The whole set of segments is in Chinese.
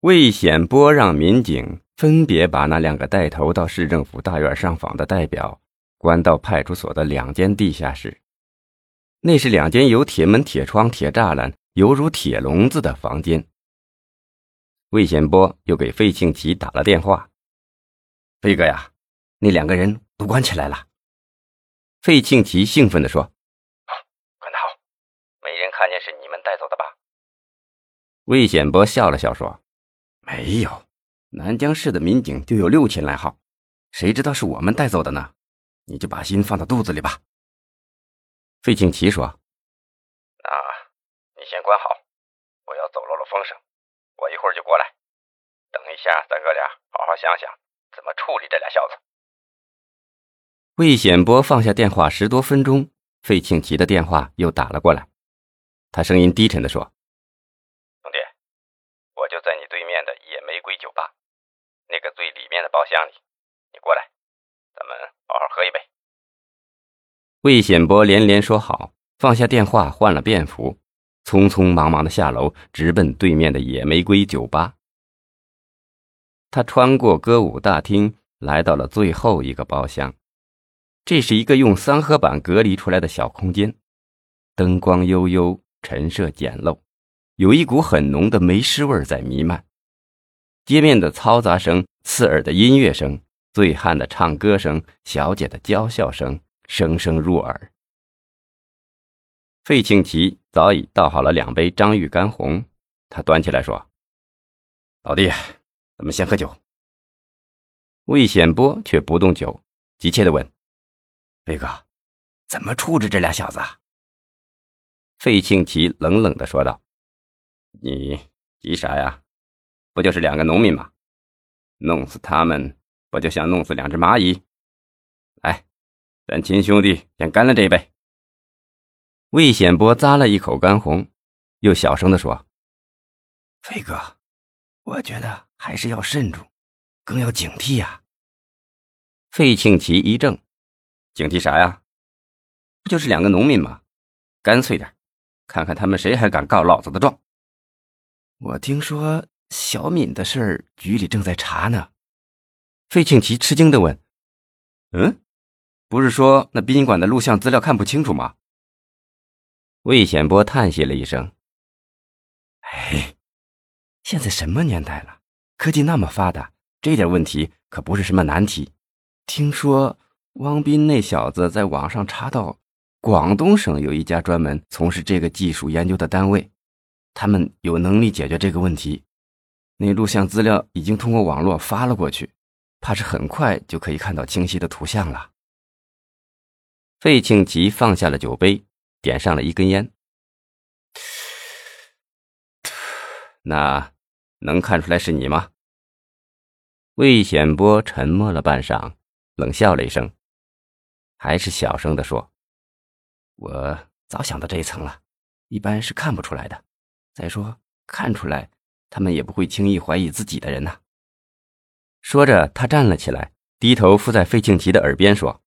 魏显波让民警分别把那两个带头到市政府大院上访的代表关到派出所的两间地下室。那是两间有铁门、铁窗、铁栅栏，犹如铁笼子的房间。魏显波又给费庆奇打了电话：“飞哥呀，那两个人都关起来了。”费庆奇兴奋地说：“关得好，没人看见是你们带走的吧？”魏显波笑了笑说。没有，南江市的民警就有六千来号，谁知道是我们带走的呢？你就把心放到肚子里吧。费庆奇说：“那，你先关好，不要走漏了风声，我一会儿就过来。等一下，咱哥俩好好想想怎么处理这俩小子。”魏显波放下电话十多分钟，费庆奇的电话又打了过来，他声音低沉的说。酒吧，那个最里面包厢里，你过来，咱们好好喝一杯。魏显波连连说好，放下电话，换了便服，匆匆忙忙的下楼，直奔对面的野玫瑰酒吧。他穿过歌舞大厅，来到了最后一个包厢。这是一个用三合板隔离出来的小空间，灯光悠悠，陈设简陋，有一股很浓的煤尸味在弥漫。街面的嘈杂声、刺耳的音乐声、醉汉的唱歌声、小姐的娇笑声，声声入耳。费庆奇早已倒好了两杯张裕干红，他端起来说：“老弟，咱们先喝酒。”魏显波却不动酒，急切地问：“飞哥，怎么处置这俩小子？”费庆奇冷冷地说道：“你急啥呀？”不就是两个农民吗？弄死他们，不就像弄死两只蚂蚁？来，咱亲兄弟先干了这一杯。魏显波咂了一口干红，又小声地说：“飞哥，我觉得还是要慎重，更要警惕呀。”费庆奇一怔：“警惕啥呀？不就是两个农民吗？干脆点，看看他们谁还敢告老子的状。”我听说。小敏的事儿，局里正在查呢。费庆奇吃惊的问：“嗯，不是说那宾馆的录像资料看不清楚吗？”魏显波叹息了一声：“哎，现在什么年代了，科技那么发达，这点问题可不是什么难题。听说汪斌那小子在网上查到，广东省有一家专门从事这个技术研究的单位，他们有能力解决这个问题。”那录像资料已经通过网络发了过去，怕是很快就可以看到清晰的图像了。费庆吉放下了酒杯，点上了一根烟。那能看出来是你吗？魏显波沉默了半晌，冷笑了一声，还是小声的说：“我早想到这一层了，一般是看不出来的。再说，看出来。”他们也不会轻易怀疑自己的人呐。说着，他站了起来，低头附在费庆奇的耳边说：“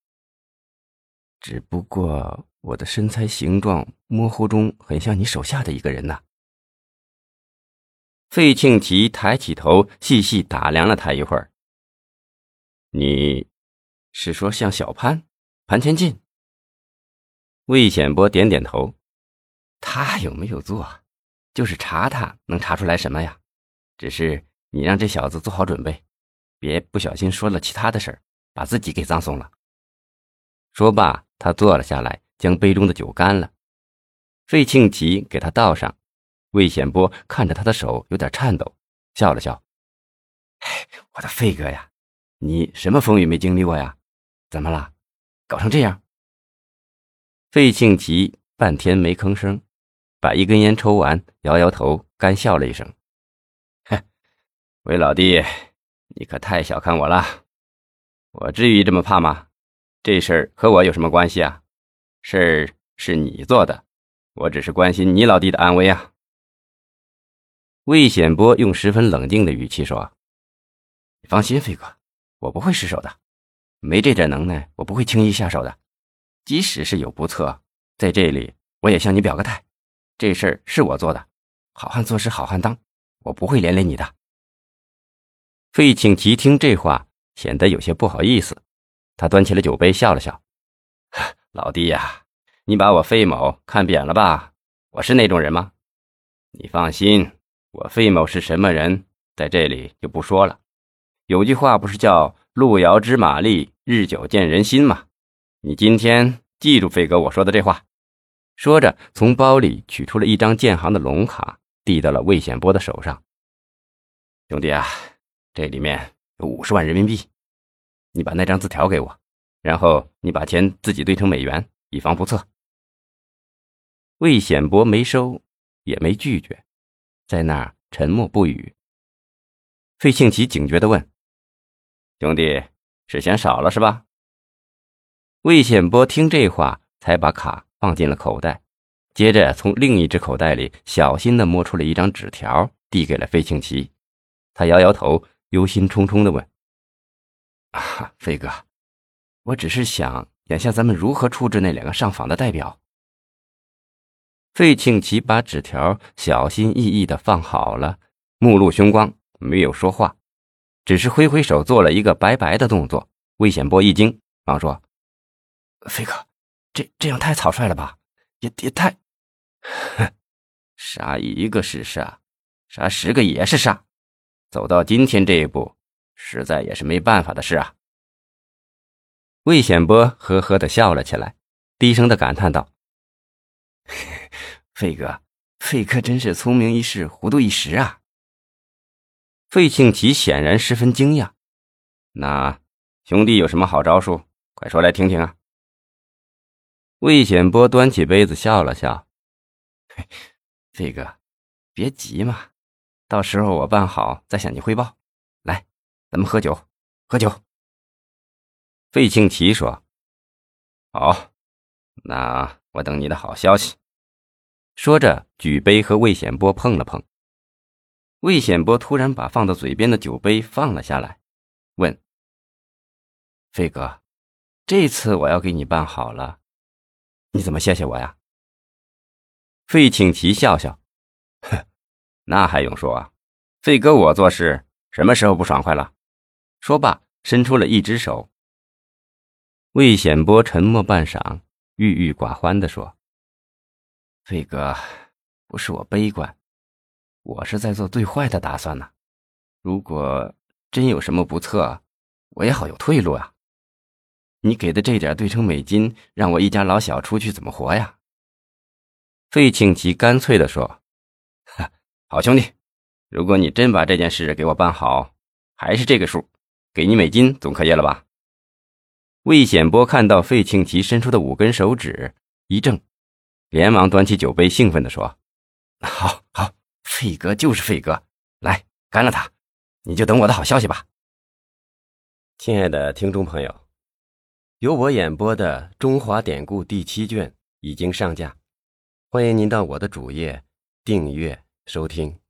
只不过我的身材形状模糊中很像你手下的一个人呐。”费庆奇抬起头，细细打量了他一会儿。“你是说像小潘、潘千进？”魏显波点点头。他有没有做？就是查他能查出来什么呀？只是你让这小子做好准备，别不小心说了其他的事儿，把自己给葬送了。说罢，他坐了下来，将杯中的酒干了。费庆奇给他倒上。魏显波看着他的手有点颤抖，笑了笑：“我的费哥呀，你什么风雨没经历过呀？怎么了？搞成这样？”费庆奇半天没吭声。把一根烟抽完，摇摇头，干笑了一声：“哼，魏老弟，你可太小看我了。我至于这么怕吗？这事儿和我有什么关系啊？事儿是你做的，我只是关心你老弟的安危啊。”魏显波用十分冷静的语气说：“你放心，飞哥，我不会失手的。没这点能耐，我不会轻易下手的。即使是有不测，在这里，我也向你表个态。”这事儿是我做的，好汉做事好汉当，我不会连累你的。费庆奇听这话，显得有些不好意思。他端起了酒杯，笑了笑：“ 老弟呀，你把我费某看扁了吧？我是那种人吗？你放心，我费某是什么人，在这里就不说了。有句话不是叫‘路遥知马力，日久见人心’吗？你今天记住费哥我说的这话。”说着，从包里取出了一张建行的龙卡，递到了魏显波的手上。兄弟啊！这里面有五十万人民币，你把那张字条给我，然后你把钱自己兑成美元，以防不测。魏显波没收，也没拒绝，在那儿沉默不语。费庆奇警觉地问：“兄弟，是嫌少了是吧？”魏显波听这话，才把卡放进了口袋，接着从另一只口袋里小心地摸出了一张纸条，递给了费庆奇。他摇摇头。忧心忡忡的问：“啊，飞哥，我只是想，眼下咱们如何处置那两个上访的代表？”费庆奇把纸条小心翼翼的放好了，目露凶光，没有说话，只是挥挥手做了一个拜拜的动作。魏显波一惊，忙说：“飞哥，这这样太草率了吧？也也太……杀一个是杀，杀十个也是杀。”走到今天这一步，实在也是没办法的事啊。魏显波呵呵的笑了起来，低声的感叹道：“ 费哥，费哥真是聪明一世，糊涂一时啊。”费庆奇显然十分惊讶。那兄弟有什么好招数？快说来听听啊！魏显波端起杯子笑了笑：“飞 哥，别急嘛。”到时候我办好再向你汇报。来，咱们喝酒，喝酒。费庆奇说：“好，那我等你的好消息。”说着，举杯和魏显波碰了碰。魏显波突然把放到嘴边的酒杯放了下来，问：“飞哥，这次我要给你办好了，你怎么谢谢我呀？”费庆奇笑笑。哼那还用说啊，费哥，我做事什么时候不爽快了？说罢，伸出了一只手。魏显波沉默半晌，郁郁寡欢地说：“费哥，不是我悲观，我是在做最坏的打算呢。如果真有什么不测，我也好有退路啊。你给的这点兑成美金，让我一家老小出去怎么活呀？”费庆奇干脆地说。好兄弟，如果你真把这件事给我办好，还是这个数，给你美金总可以了吧？魏显波看到费庆奇伸出的五根手指，一怔，连忙端起酒杯，兴奋地说：“好好，费哥就是费哥，来干了他，你就等我的好消息吧。”亲爱的听众朋友，由我演播的《中华典故》第七卷已经上架，欢迎您到我的主页订阅。收听。